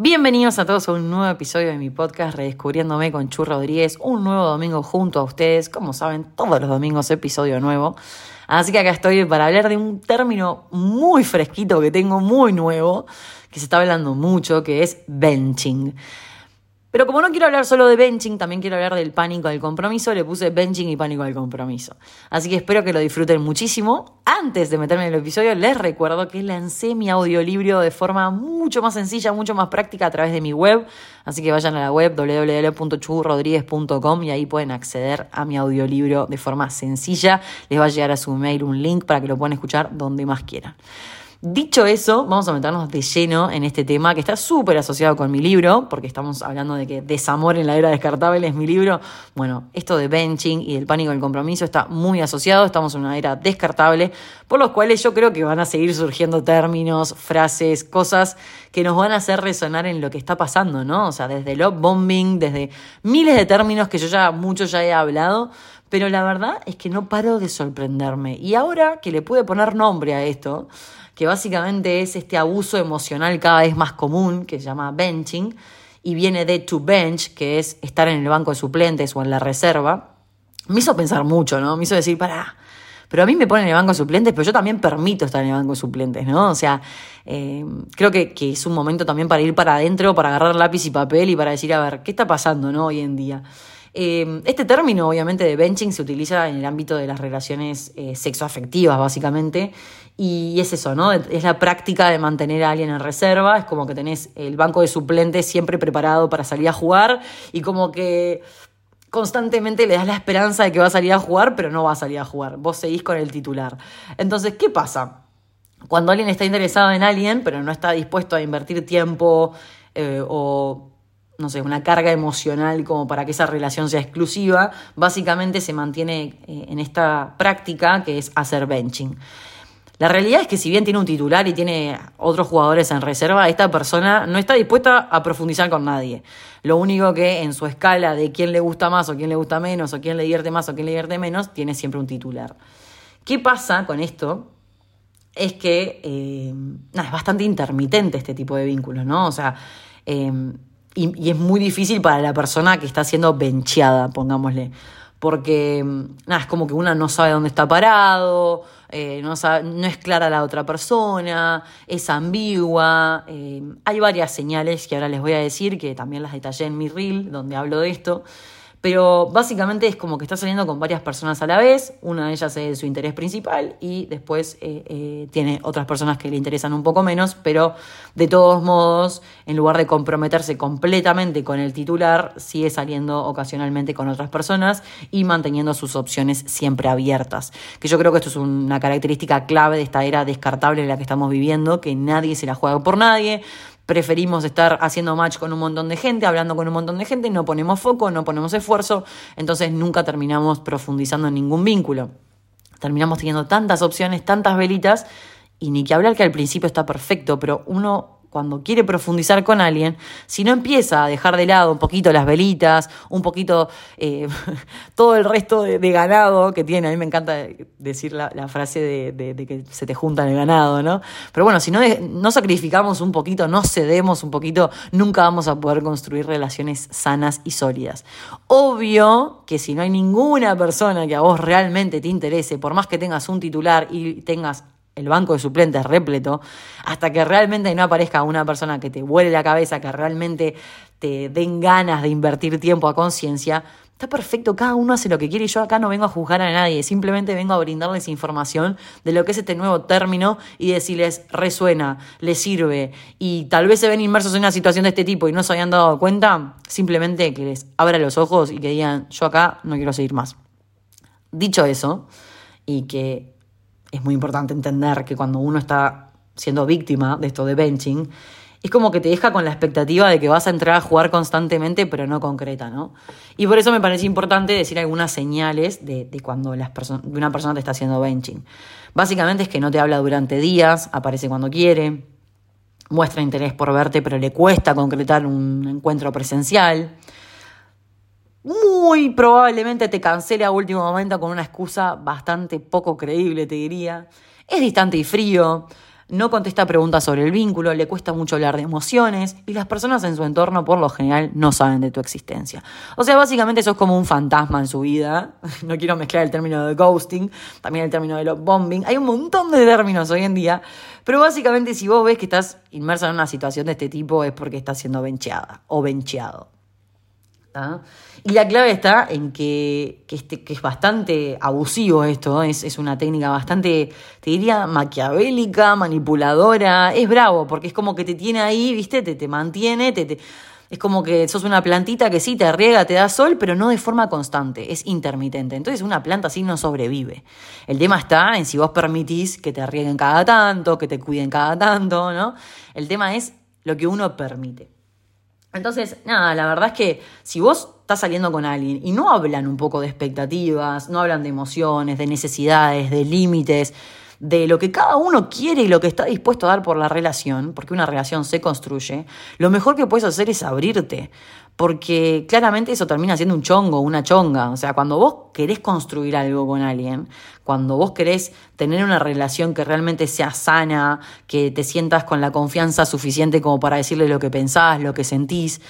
Bienvenidos a todos a un nuevo episodio de mi podcast Redescubriéndome con Chu Rodríguez, un nuevo domingo junto a ustedes, como saben, todos los domingos episodio nuevo. Así que acá estoy para hablar de un término muy fresquito que tengo, muy nuevo, que se está hablando mucho, que es benching. Pero como no quiero hablar solo de benching, también quiero hablar del pánico al compromiso, le puse benching y pánico al compromiso. Así que espero que lo disfruten muchísimo. Antes de meterme en el episodio, les recuerdo que lancé mi audiolibro de forma mucho más sencilla, mucho más práctica a través de mi web. Así que vayan a la web www.churrodríguez.com y ahí pueden acceder a mi audiolibro de forma sencilla. Les va a llegar a su mail un link para que lo puedan escuchar donde más quieran. Dicho eso, vamos a meternos de lleno en este tema que está súper asociado con mi libro, porque estamos hablando de que Desamor en la era descartable es mi libro. Bueno, esto de benching y del pánico del compromiso está muy asociado, estamos en una era descartable, por los cuales yo creo que van a seguir surgiendo términos, frases, cosas que nos van a hacer resonar en lo que está pasando, ¿no? O sea, desde love bombing, desde miles de términos que yo ya, muchos ya he hablado, pero la verdad es que no paro de sorprenderme. Y ahora que le pude poner nombre a esto, que básicamente es este abuso emocional cada vez más común, que se llama benching, y viene de to bench, que es estar en el banco de suplentes o en la reserva, me hizo pensar mucho, ¿no? Me hizo decir, pará, pero a mí me ponen en el banco de suplentes, pero yo también permito estar en el banco de suplentes, ¿no? O sea, eh, creo que, que, es un momento también para ir para adentro, para agarrar lápiz y papel y para decir, a ver, ¿qué está pasando, ¿no? Hoy en día. Eh, este término, obviamente, de benching se utiliza en el ámbito de las relaciones eh, sexoafectivas, básicamente, y es eso, ¿no? Es la práctica de mantener a alguien en reserva, es como que tenés el banco de suplentes siempre preparado para salir a jugar y como que constantemente le das la esperanza de que va a salir a jugar, pero no va a salir a jugar, vos seguís con el titular. Entonces, ¿qué pasa? Cuando alguien está interesado en alguien, pero no está dispuesto a invertir tiempo eh, o no sé, una carga emocional como para que esa relación sea exclusiva, básicamente se mantiene eh, en esta práctica que es hacer benching. La realidad es que si bien tiene un titular y tiene otros jugadores en reserva, esta persona no está dispuesta a profundizar con nadie. Lo único que en su escala de quién le gusta más o quién le gusta menos o quién le divierte más o quién le divierte menos, tiene siempre un titular. ¿Qué pasa con esto? Es que eh, es bastante intermitente este tipo de vínculos, ¿no? O sea, eh, y, es muy difícil para la persona que está siendo bencheada, pongámosle. Porque nada, es como que una no sabe dónde está parado, eh, no, no es clara la otra persona, es ambigua. Eh, hay varias señales que ahora les voy a decir, que también las detallé en mi reel, donde hablo de esto. Pero básicamente es como que está saliendo con varias personas a la vez, una de ellas es su interés principal y después eh, eh, tiene otras personas que le interesan un poco menos, pero de todos modos, en lugar de comprometerse completamente con el titular, sigue saliendo ocasionalmente con otras personas y manteniendo sus opciones siempre abiertas. Que yo creo que esto es una característica clave de esta era descartable en la que estamos viviendo, que nadie se la juega por nadie, preferimos estar haciendo match con un montón de gente, hablando con un montón de gente, no ponemos foco, no ponemos esfuerzo, entonces nunca terminamos profundizando en ningún vínculo. Terminamos teniendo tantas opciones, tantas velitas, y ni que hablar que al principio está perfecto, pero uno cuando quiere profundizar con alguien, si no empieza a dejar de lado un poquito las velitas, un poquito eh, todo el resto de, ganado que tiene, a mí me encanta decir la, frase de, que se te junta el ganado, ¿no? Pero bueno, si no, no sacrificamos un poquito, no cedemos un poquito, nunca vamos a poder construir relaciones sanas y sólidas. Obvio que si no hay ninguna persona que a vos realmente te interese, por más que tengas un titular y tengas el banco de suplentes repleto, hasta que realmente no aparezca una persona que te vuele la cabeza, que realmente te den ganas de invertir tiempo a conciencia, está perfecto, cada uno hace lo que quiere y yo acá no vengo a juzgar a nadie, simplemente vengo a brindarles información de lo que es este nuevo término y decirles resuena, les sirve y tal vez se ven inmersos en una situación de este tipo y no se habían dado cuenta, simplemente que les abra los ojos y que digan yo acá no quiero seguir más. Dicho eso, y que es muy importante entender que cuando uno está siendo víctima de esto de benching, es como que te deja con la expectativa de que vas a entrar a jugar constantemente, pero no concreta, ¿no? Y por eso me parece importante decir algunas señales de, cuando las de una persona te está haciendo benching. Básicamente es que no te habla durante días, aparece cuando quiere, muestra interés por verte, pero le cuesta concretar un encuentro presencial muy probablemente te cancele a último momento con una excusa bastante poco creíble, te diría. Es distante y frío. no contesta preguntas sobre el vínculo, le cuesta mucho hablar de emociones y las personas en su entorno por lo general no saben de tu existencia. O sea, básicamente sos como un fantasma en su vida. No quiero mezclar el término de ghosting, también el término de love bombing. Hay un montón de términos hoy en día, pero básicamente si vos ves que estás inmersa en una situación de este tipo es porque estás siendo bencheada o bencheado. Y la clave está en que, este, que es bastante abusivo esto, es, es, una técnica bastante, te diría, maquiavélica, manipuladora, es bravo, porque es como que te tiene ahí, viste, te, te mantiene, te, es como que sos una plantita que sí te riega, te da sol, pero no de forma constante, es intermitente. Entonces una planta así no sobrevive. El tema está en si vos permitís que te rieguen cada tanto, que te cuiden cada tanto, ¿no? El tema es lo que uno permite. Entonces, nada, la verdad es que si vos estás saliendo con alguien y no hablan un poco de expectativas, no hablan de emociones, de necesidades, de límites, de lo que cada uno quiere y lo que está dispuesto a dar por la relación, porque una relación se construye, lo mejor que puedes hacer es abrirte, porque claramente eso termina siendo un chongo, una chonga. O sea, cuando vos querés construir algo con alguien, cuando vos querés tener una relación que realmente sea sana, que te sientas con la confianza suficiente como para decirle lo que pensás, lo que sentís,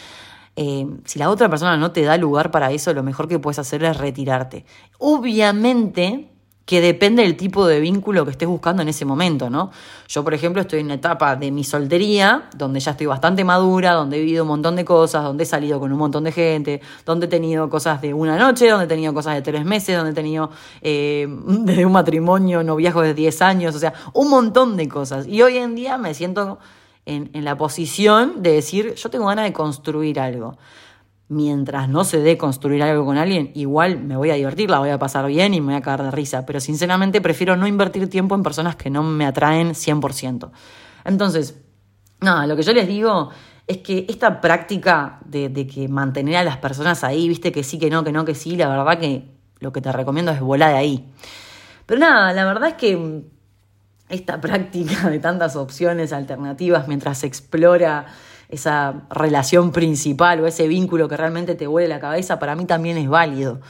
eh, si la otra persona no te da lugar para eso, lo mejor que puedes hacer es retirarte. Obviamente, que depende del tipo de vínculo que estés buscando en ese momento, ¿no? Yo, por ejemplo, estoy en una etapa de mi soltería, donde ya estoy bastante madura, donde he vivido un montón de cosas, donde he salido con un montón de gente, donde he tenido cosas de una noche, donde he tenido cosas de tres meses, donde he tenido eh, desde un matrimonio, noviazgo de 10 años, o sea, un montón de cosas. Y hoy en día me siento en, en la posición de decir, yo tengo ganas de construir algo mientras no se dé construir algo con alguien, igual me voy a divertir, la voy a pasar bien y me voy a caer de risa. Pero sinceramente prefiero no invertir tiempo en personas que no me atraen 100%. Entonces, nada, lo que yo les digo es que esta práctica de, que mantener a las personas ahí, viste que sí, que no, que no, que sí, la verdad que lo que te recomiendo es volar de ahí. Pero nada, la verdad es que esta práctica de tantas opciones alternativas mientras se explora esa relación principal o ese vínculo que realmente te huele la cabeza, para mí también es válido.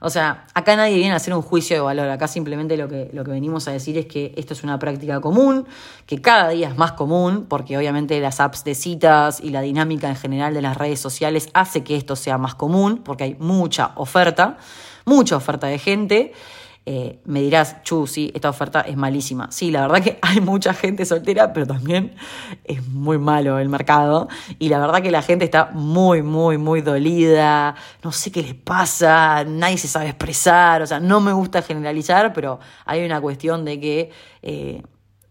O sea, acá nadie viene a hacer un juicio de valor, acá simplemente lo que, lo que venimos a decir es que esto es una práctica común, que cada día es más común, porque obviamente las apps de citas y la dinámica en general de las redes sociales hace que esto sea más común, porque hay mucha oferta, mucha oferta de gente. Eh, me dirás, Chu, sí, esta oferta es malísima. Sí, la verdad que hay mucha gente soltera, pero también es muy malo el mercado. Y la verdad que la gente está muy, muy, muy dolida. No sé qué les pasa, nadie se sabe expresar. O sea, no me gusta generalizar, pero hay una cuestión de que... Eh,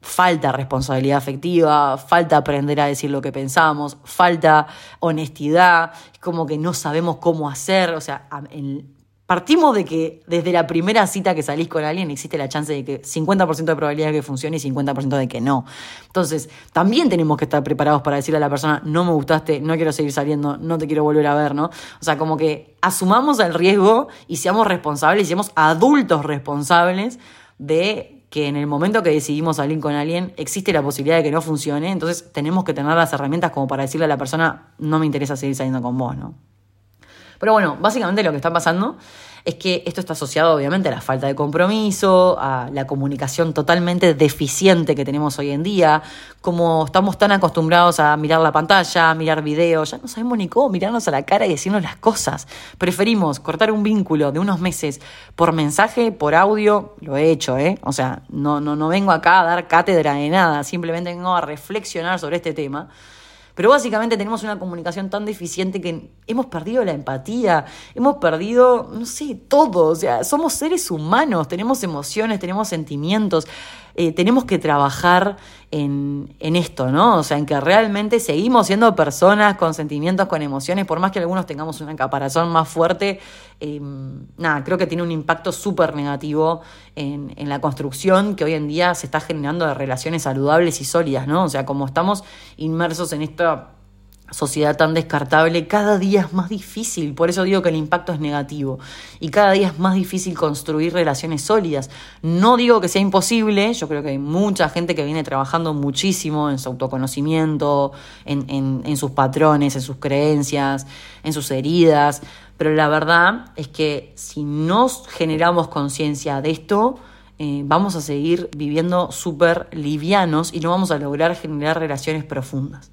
falta responsabilidad afectiva, falta aprender a decir lo que pensamos, falta honestidad, como que no sabemos cómo hacer, o sea, en, Partimos de que desde la primera cita que salís con alguien existe la chance de que 50% de probabilidad de que funcione y 50% de que no. Entonces, también tenemos que estar preparados para decirle a la persona, no me gustaste, no quiero seguir saliendo, no te quiero volver a ver, ¿no? O sea, como que asumamos el riesgo y seamos responsables y seamos adultos responsables de que en el momento que decidimos salir con alguien existe la posibilidad de que no funcione, entonces tenemos que tener las herramientas como para decirle a la persona, no me interesa seguir saliendo con vos, ¿no? Pero bueno, básicamente lo que está pasando es que esto está asociado obviamente a la falta de compromiso, a la comunicación totalmente deficiente que tenemos hoy en día, como estamos tan acostumbrados a mirar la pantalla, a mirar videos, ya no sabemos ni cómo mirarnos a la cara y decirnos las cosas. Preferimos cortar un vínculo de unos meses por mensaje, por audio, lo he hecho, ¿eh? O sea, no, no, no vengo acá a dar cátedra de nada, simplemente vengo a reflexionar sobre este tema pero básicamente tenemos una comunicación tan deficiente que hemos perdido la empatía, hemos perdido, no sé, todo. O sea, somos seres humanos, tenemos emociones, tenemos sentimientos. Eh, tenemos que trabajar en, en, esto, ¿no? O sea, en que realmente seguimos siendo personas con sentimientos, con emociones, por más que algunos tengamos una caparazón más fuerte, eh, nada, creo que tiene un impacto súper negativo en, en la construcción que hoy en día se está generando de relaciones saludables y sólidas, ¿no? O sea, como estamos inmersos en esta sociedad tan descartable, cada día es más difícil, por eso digo que el impacto es negativo, y cada día es más difícil construir relaciones sólidas. No digo que sea imposible, yo creo que hay mucha gente que viene trabajando muchísimo en su autoconocimiento, en, en, sus patrones, en sus creencias, en sus heridas, pero la verdad es que si no generamos conciencia de esto, eh, vamos a seguir viviendo súper livianos y no vamos a lograr generar relaciones profundas.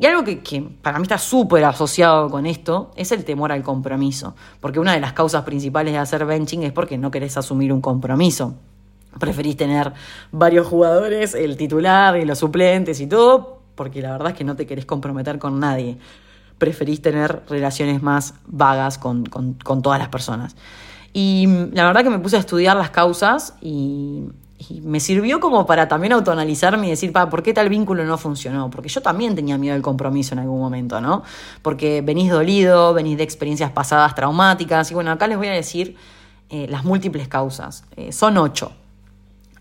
Y algo que, para mí está súper asociado con esto es el temor al compromiso, porque una de las causas principales de hacer benching es porque no querés asumir un compromiso. Preferís tener varios jugadores, el titular y los suplentes y todo, porque la verdad es que no te querés comprometer con nadie. Preferís tener relaciones más vagas con, con, con todas las personas. Y la verdad que me puse a estudiar las causas y, y me sirvió como para también autoanalizarme y decir, pa, ¿por qué tal vínculo no funcionó? Porque yo también tenía miedo del compromiso en algún momento, ¿no? Porque venís dolido, venís de experiencias pasadas traumáticas. Y bueno, acá les voy a decir eh, las múltiples causas. Eh, son ocho.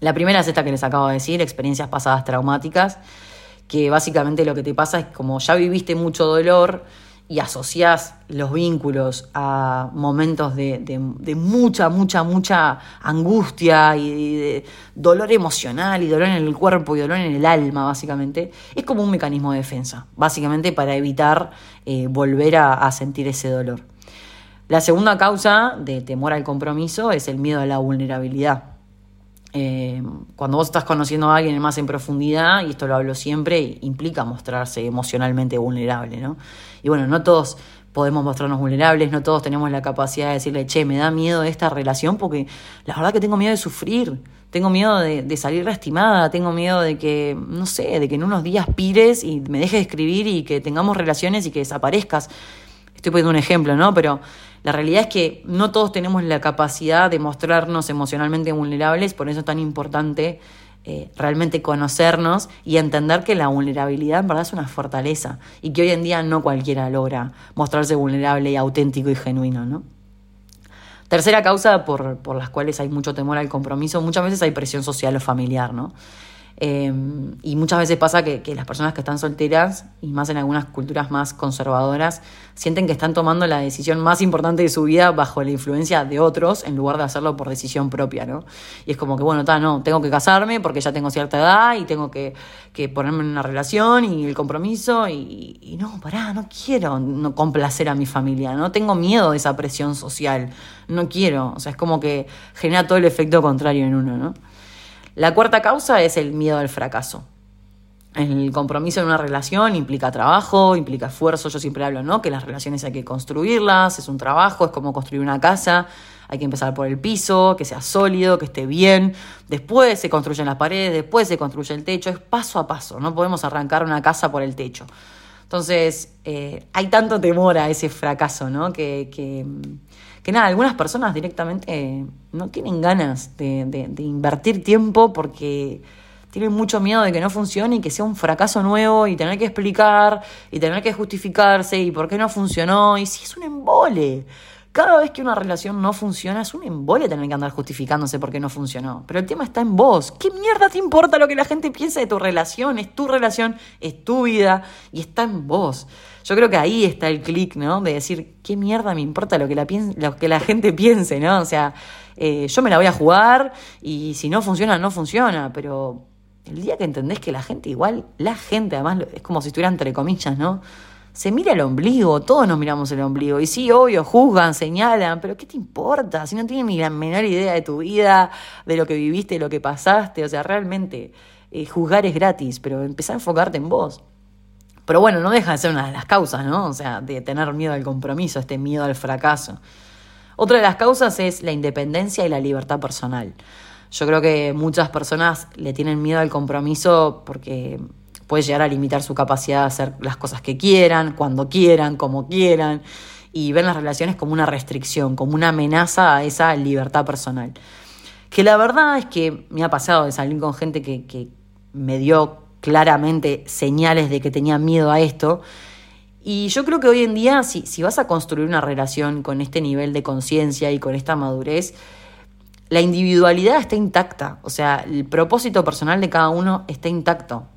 La primera es esta que les acabo de decir, experiencias pasadas traumáticas, que básicamente lo que te pasa es como ya viviste mucho dolor, y asociás los vínculos a momentos de, de, mucha, mucha, mucha angustia y de dolor emocional y dolor en el cuerpo y dolor en el alma, básicamente, es como un mecanismo de defensa, básicamente para evitar eh, volver a sentir ese dolor. La segunda causa de temor al compromiso es el miedo a la vulnerabilidad. Eh, cuando vos estás conociendo a alguien más en profundidad, y esto lo hablo siempre, implica mostrarse emocionalmente vulnerable, ¿no? Y bueno, no todos podemos mostrarnos vulnerables, no todos tenemos la capacidad de decirle, che, me da miedo esta relación porque la verdad que tengo miedo de sufrir, tengo miedo de, salir lastimada, tengo miedo de que, no sé, de que en unos días pires y me dejes de escribir y que tengamos relaciones y que desaparezcas. Estoy poniendo un ejemplo, ¿no? Pero la realidad es que no todos tenemos la capacidad de mostrarnos emocionalmente vulnerables, por eso es tan importante eh, realmente conocernos y entender que la vulnerabilidad en verdad es una fortaleza y que hoy en día no cualquiera logra mostrarse vulnerable y auténtico y genuino, ¿no? Tercera causa por, por las cuales hay mucho temor al compromiso, muchas veces hay presión social o familiar, ¿no? Em, y muchas veces pasa que, las personas que están solteras, y más en algunas culturas más conservadoras, sienten que están tomando la decisión más importante de su vida bajo la influencia de otros en lugar de hacerlo por decisión propia, ¿no? Y es como que, bueno, está, no, tengo que casarme porque ya tengo cierta edad y tengo que, ponerme en una relación y el compromiso y, y, no, pará, no quiero no complacer a mi familia, ¿no? Tengo miedo de esa presión social, no quiero, o sea, es como que genera todo el efecto contrario en uno, ¿no? La cuarta causa es el miedo al fracaso. El compromiso en una relación implica trabajo, implica esfuerzo. Yo siempre hablo, ¿no? Que las relaciones hay que construirlas, es un trabajo, es como construir una casa. Hay que empezar por el piso, que sea sólido, que esté bien. Después se construyen las paredes, después se construye el techo. Es paso a paso. No podemos arrancar una casa por el techo. Entonces, eh, hay tanto temor a ese fracaso, ¿no? Que, que, que nada, algunas personas directamente no tienen ganas de, de, invertir tiempo porque tienen mucho miedo de que no funcione y que sea un fracaso nuevo y tener que explicar y tener que justificarse y por qué no funcionó y si es un embole. Cada vez que una relación no funciona es un embole tener que andar justificándose por qué no funcionó. Pero el tema está en vos. ¿Qué mierda te importa lo que la gente piensa de tu relación? Es tu relación, es tu vida y está en vos. Yo creo que ahí está el clic, ¿no? De decir, ¿qué mierda me importa lo que la, lo que la gente piense, ¿no? O sea, eh, yo me la voy a jugar y si no funciona, no funciona. Pero el día que entendés que la gente igual, la gente además es como si estuviera entre comillas, ¿no? Se mira el ombligo, todos nos miramos el ombligo. Y sí, obvio, juzgan, señalan, pero ¿qué te importa? Si no tienen ni la menor idea de tu vida, de lo que viviste, de lo que pasaste. O sea, realmente eh, juzgar es gratis, pero empezar a enfocarte en vos. Pero bueno, no deja de ser una de las causas, ¿no? O sea, de tener miedo al compromiso, este miedo al fracaso. Otra de las causas es la independencia y la libertad personal. Yo creo que muchas personas le tienen miedo al compromiso porque puede llegar a limitar su capacidad de hacer las cosas que quieran, cuando quieran, como quieran, y ven las relaciones como una restricción, como una amenaza a esa libertad personal. Que la verdad es que me ha pasado de salir con gente que, me dio claramente señales de que tenía miedo a esto. Y yo creo que hoy en día, si, si vas a construir una relación con este nivel de conciencia y con esta madurez, la individualidad está intacta. O sea, el propósito personal de cada uno está intacto.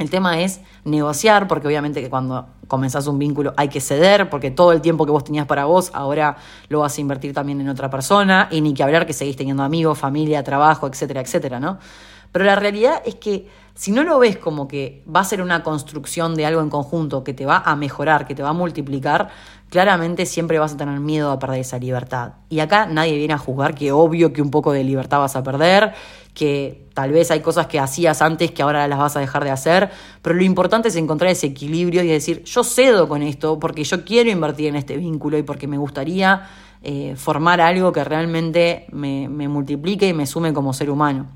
El tema es negociar, porque obviamente que cuando comenzás un vínculo hay que ceder, porque todo el tiempo que vos tenías para vos, ahora lo vas a invertir también en otra persona, y ni que hablar que seguís teniendo amigos, familia, trabajo, etcétera, etcétera, ¿no? Pero la realidad es que si no lo ves como que va a ser una construcción de algo en conjunto que te va a mejorar, que te va a multiplicar, claramente siempre vas a tener miedo a perder esa libertad. Y acá nadie viene a juzgar que obvio que un poco de libertad vas a perder, que tal vez hay cosas que hacías antes que ahora las vas a dejar de hacer, pero lo importante es encontrar ese equilibrio y decir, yo cedo con esto porque yo quiero invertir en este vínculo y porque me gustaría eh, formar algo que realmente me, me multiplique y me sume como ser humano.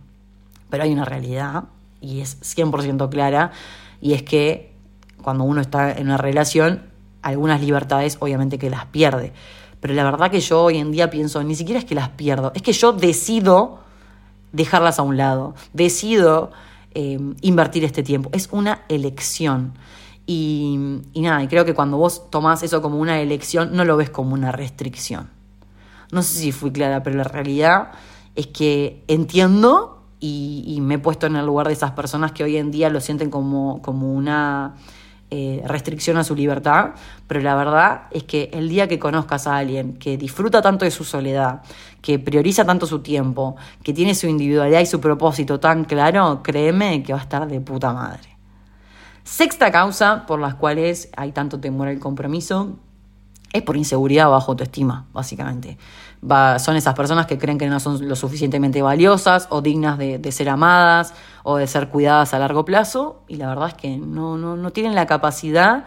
Pero hay una realidad, y es 100% clara, y es que cuando uno está en una relación, algunas libertades obviamente que las pierde. Pero la verdad que yo hoy en día pienso, ni siquiera es que las pierdo, es que yo decido dejarlas a un lado, decido eh, invertir este tiempo. Es una elección. Y, y nada, y creo que cuando vos tomás eso como una elección, no lo ves como una restricción. No sé si fui clara, pero la realidad es que entiendo y, me he puesto en el lugar de esas personas que hoy en día lo sienten como, como una eh, restricción a su libertad, pero la verdad es que el día que conozcas a alguien que disfruta tanto de su soledad, que prioriza tanto su tiempo, que tiene su individualidad y su propósito tan claro, créeme que va a estar de puta madre. Sexta causa por las cuales hay tanto temor al compromiso es por inseguridad o bajo autoestima, básicamente. son esas personas que creen que no son lo suficientemente valiosas o dignas de, ser amadas o de ser cuidadas a largo plazo y la verdad es que no, no, tienen la capacidad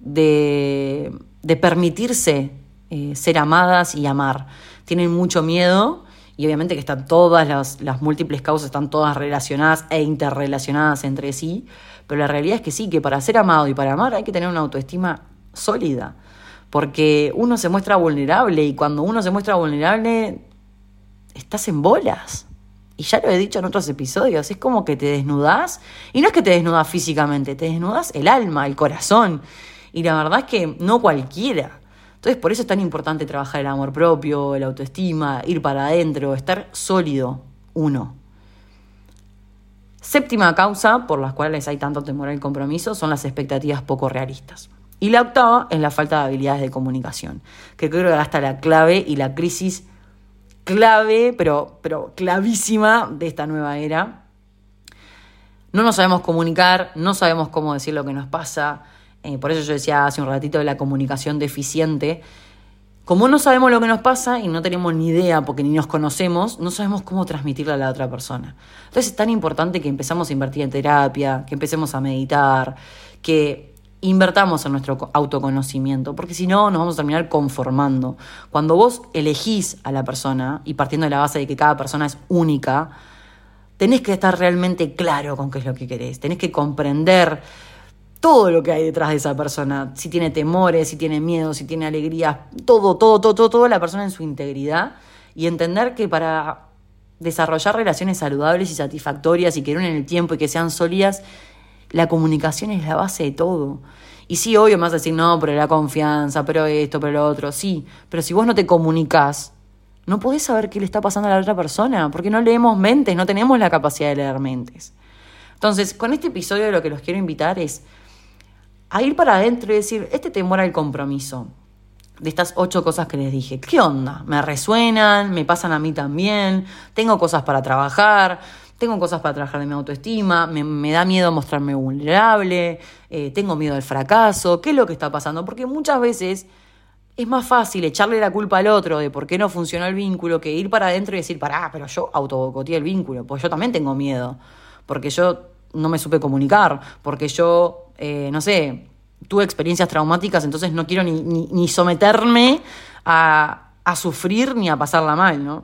de, permitirse eh, ser amadas y amar. Tienen mucho miedo y obviamente que están todas las, las múltiples causas, están todas relacionadas e interrelacionadas entre sí, pero la realidad es que sí, que para ser amado y para amar hay que tener una autoestima sólida porque uno se muestra vulnerable y cuando uno se muestra vulnerable, estás en bolas. Y ya lo he dicho en otros episodios, es como que te desnudas, y no es que te desnudas físicamente, te desnudas el alma, el corazón. Y la verdad es que no cualquiera. Entonces por eso es tan importante trabajar el amor propio, la autoestima, ir para adentro, estar sólido uno. Séptima causa por las cuales hay tanto temor al compromiso son las expectativas poco realistas. Y la octava es la falta de habilidades de comunicación, que creo que hasta la clave y la crisis clave, pero, pero clavísima de esta nueva era. No nos sabemos comunicar, no sabemos cómo decir lo que nos pasa. Eh, por eso yo decía hace un ratito de la comunicación deficiente. Como no sabemos lo que nos pasa y no tenemos ni idea porque ni nos conocemos, no sabemos cómo transmitirle a la otra persona. Entonces es tan importante que empezamos a invertir en terapia, que empecemos a meditar, que invertamos en nuestro autoconocimiento, porque si no nos vamos a terminar conformando. Cuando vos elegís a la persona, y partiendo de la base de que cada persona es única, tenés que estar realmente claro con qué es lo que querés, tenés que comprender todo lo que hay detrás de esa persona, si tiene temores, si tiene miedo, si tiene alegría, todo, todo, todo, todo, toda la persona en su integridad, y entender que para desarrollar relaciones saludables y satisfactorias y que duren en el tiempo y que sean sólidas, la comunicación es la base de todo. Y sí, obvio, me vas a decir, no, pero la confianza, pero esto, pero lo otro, sí. Pero si vos no te comunicás, no podés saber qué le está pasando a la otra persona, porque no leemos mentes, no tenemos la capacidad de leer mentes. Entonces, con este episodio lo que los quiero invitar es a ir para adentro y decir, este temor al compromiso, de estas ocho cosas que les dije, ¿qué onda? ¿Me resuenan? ¿Me pasan a mí también? ¿Tengo cosas para trabajar? Tengo cosas para trabajar de mi autoestima, me, da miedo mostrarme vulnerable, eh, tengo miedo al fracaso, ¿qué es lo que está pasando? Porque muchas veces es más fácil echarle la culpa al otro de por qué no funcionó el vínculo que ir para adentro y decir, pará, pero yo autobocoteé el vínculo, pues yo también tengo miedo, porque yo no me supe comunicar, porque yo, eh, no sé, tuve experiencias traumáticas, entonces no quiero ni, ni, someterme a, a sufrir ni a pasarla mal, ¿no?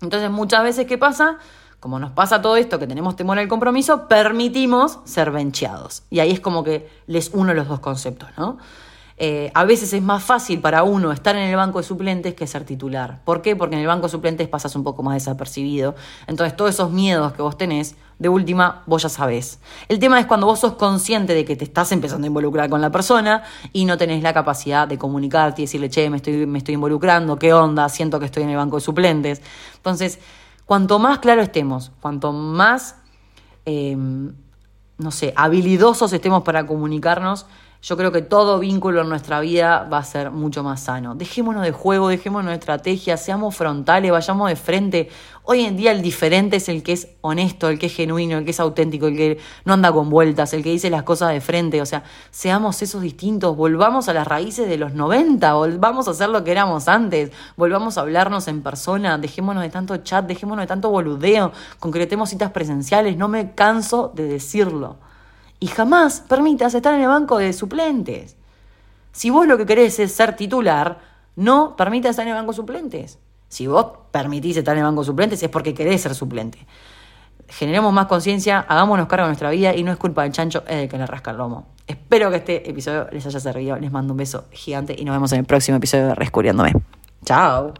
Entonces muchas veces, ¿qué pasa? Como nos pasa todo esto, que tenemos temor al compromiso, permitimos ser bencheados. Y ahí es como que les uno los dos conceptos, ¿no? Eh, a veces es más fácil para uno estar en el banco de suplentes que ser titular. ¿Por qué? Porque en el banco de suplentes pasas un poco más desapercibido. Entonces, todos esos miedos que vos tenés, de última, vos ya sabés. El tema es cuando vos sos consciente de que te estás empezando a involucrar con la persona y no tenés la capacidad de comunicarte y decirle, che, me estoy, me estoy involucrando, ¿qué onda? Siento que estoy en el banco de suplentes. Entonces, Cuanto más claro estemos, cuanto más, em, no sé, habilidosos estemos para comunicarnos, yo creo que todo vínculo en nuestra vida va a ser mucho más sano. Dejémonos de juego, dejémonos de estrategia, seamos frontales, vayamos de frente. Hoy en día el diferente es el que es honesto, el que es genuino, el que es auténtico, el que no anda con vueltas, el que dice las cosas de frente. O sea, seamos esos distintos, volvamos a las raíces de los 90, volvamos a hacer lo que éramos antes, volvamos a hablarnos en persona, dejémonos de tanto chat, dejémonos de tanto boludeo, concretemos citas presenciales, no me canso de decirlo. Y jamás permitas estar en el banco de suplentes. Si vos lo que querés es ser titular, no permitas estar en el banco de suplentes. Si vos permitís estar en el banco de suplentes es porque querés ser suplente. Generemos más conciencia, hagámonos cargo de nuestra vida y no es culpa del chancho, es de que le rasca el lomo. Espero que este episodio les haya servido. Les mando un beso gigante y nos vemos en el próximo episodio de Rescuriándome. Chao.